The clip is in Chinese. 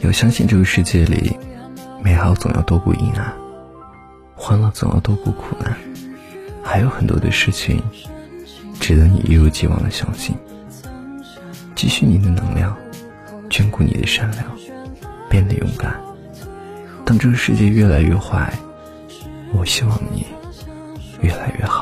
要相信这个世界里，美好总要多过阴暗，欢乐总要多过苦难，还有很多的事情值得你一如既往的相信。积蓄你的能量，眷顾你的善良，变得勇敢。当这个世界越来越坏，我希望你越来越好。